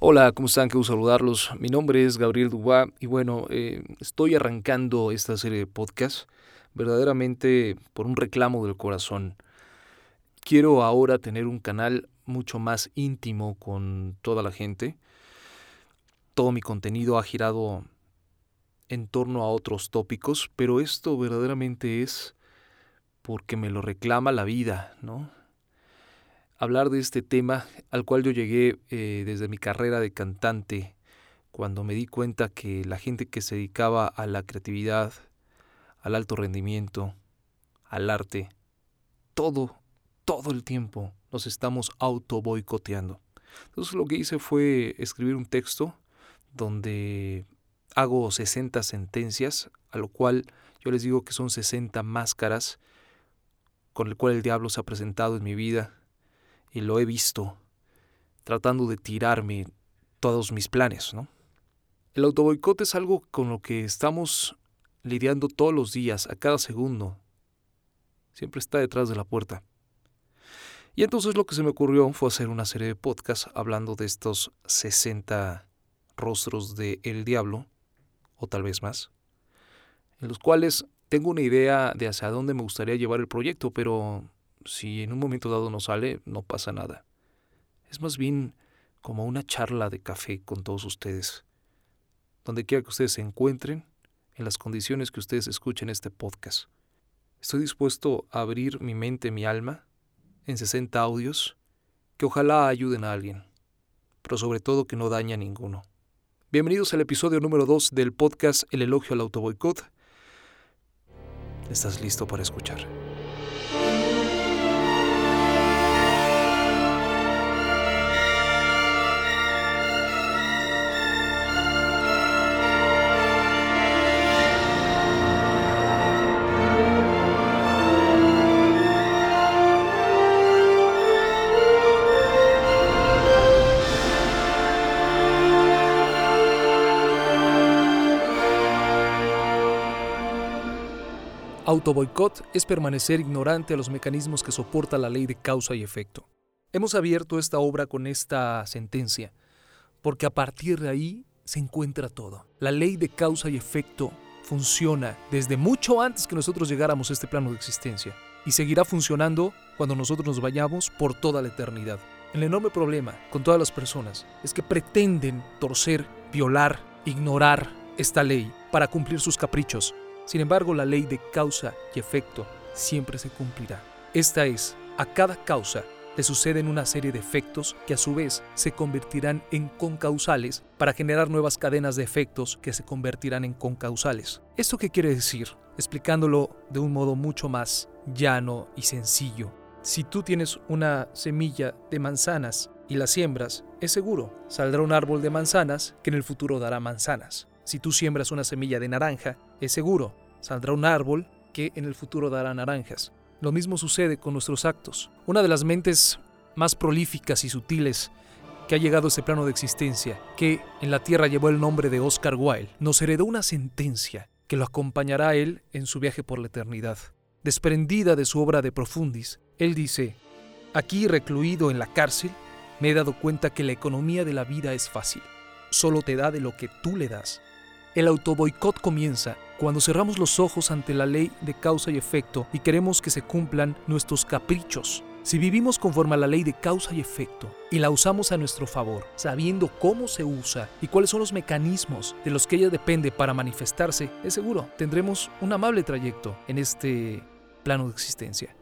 Hola, ¿cómo están? Quiero saludarlos. Mi nombre es Gabriel Dubá y bueno, eh, estoy arrancando esta serie de podcast verdaderamente por un reclamo del corazón. Quiero ahora tener un canal mucho más íntimo con toda la gente. Todo mi contenido ha girado en torno a otros tópicos, pero esto verdaderamente es porque me lo reclama la vida, ¿no? Hablar de este tema al cual yo llegué eh, desde mi carrera de cantante, cuando me di cuenta que la gente que se dedicaba a la creatividad, al alto rendimiento, al arte, todo, todo el tiempo nos estamos auto boicoteando. Entonces lo que hice fue escribir un texto donde hago 60 sentencias, a lo cual yo les digo que son 60 máscaras con el cual el diablo se ha presentado en mi vida y lo he visto tratando de tirarme todos mis planes, ¿no? El autoboicot es algo con lo que estamos lidiando todos los días, a cada segundo. Siempre está detrás de la puerta. Y entonces lo que se me ocurrió fue hacer una serie de podcasts hablando de estos 60 rostros de El Diablo, o tal vez más, en los cuales tengo una idea de hacia dónde me gustaría llevar el proyecto, pero si en un momento dado no sale, no pasa nada. Es más bien como una charla de café con todos ustedes. Donde quiera que ustedes se encuentren, en las condiciones que ustedes escuchen este podcast. Estoy dispuesto a abrir mi mente, mi alma, en 60 audios que ojalá ayuden a alguien, pero sobre todo que no dañe a ninguno. Bienvenidos al episodio número 2 del podcast El elogio al autoboicot. ¿Estás listo para escuchar? Autoboicot es permanecer ignorante a los mecanismos que soporta la ley de causa y efecto. Hemos abierto esta obra con esta sentencia, porque a partir de ahí se encuentra todo. La ley de causa y efecto funciona desde mucho antes que nosotros llegáramos a este plano de existencia y seguirá funcionando cuando nosotros nos vayamos por toda la eternidad. El enorme problema con todas las personas es que pretenden torcer, violar, ignorar esta ley para cumplir sus caprichos, sin embargo, la ley de causa y efecto siempre se cumplirá. Esta es, a cada causa le suceden una serie de efectos que a su vez se convertirán en concausales para generar nuevas cadenas de efectos que se convertirán en concausales. ¿Esto qué quiere decir? Explicándolo de un modo mucho más llano y sencillo. Si tú tienes una semilla de manzanas y la siembras, es seguro, saldrá un árbol de manzanas que en el futuro dará manzanas. Si tú siembras una semilla de naranja, es seguro, saldrá un árbol que en el futuro dará naranjas. Lo mismo sucede con nuestros actos. Una de las mentes más prolíficas y sutiles que ha llegado a ese plano de existencia, que en la Tierra llevó el nombre de Oscar Wilde, nos heredó una sentencia que lo acompañará a él en su viaje por la eternidad. Desprendida de su obra de Profundis, él dice, aquí recluido en la cárcel, me he dado cuenta que la economía de la vida es fácil. Solo te da de lo que tú le das. El autoboicot comienza cuando cerramos los ojos ante la ley de causa y efecto y queremos que se cumplan nuestros caprichos. Si vivimos conforme a la ley de causa y efecto y la usamos a nuestro favor, sabiendo cómo se usa y cuáles son los mecanismos de los que ella depende para manifestarse, es seguro, tendremos un amable trayecto en este plano de existencia.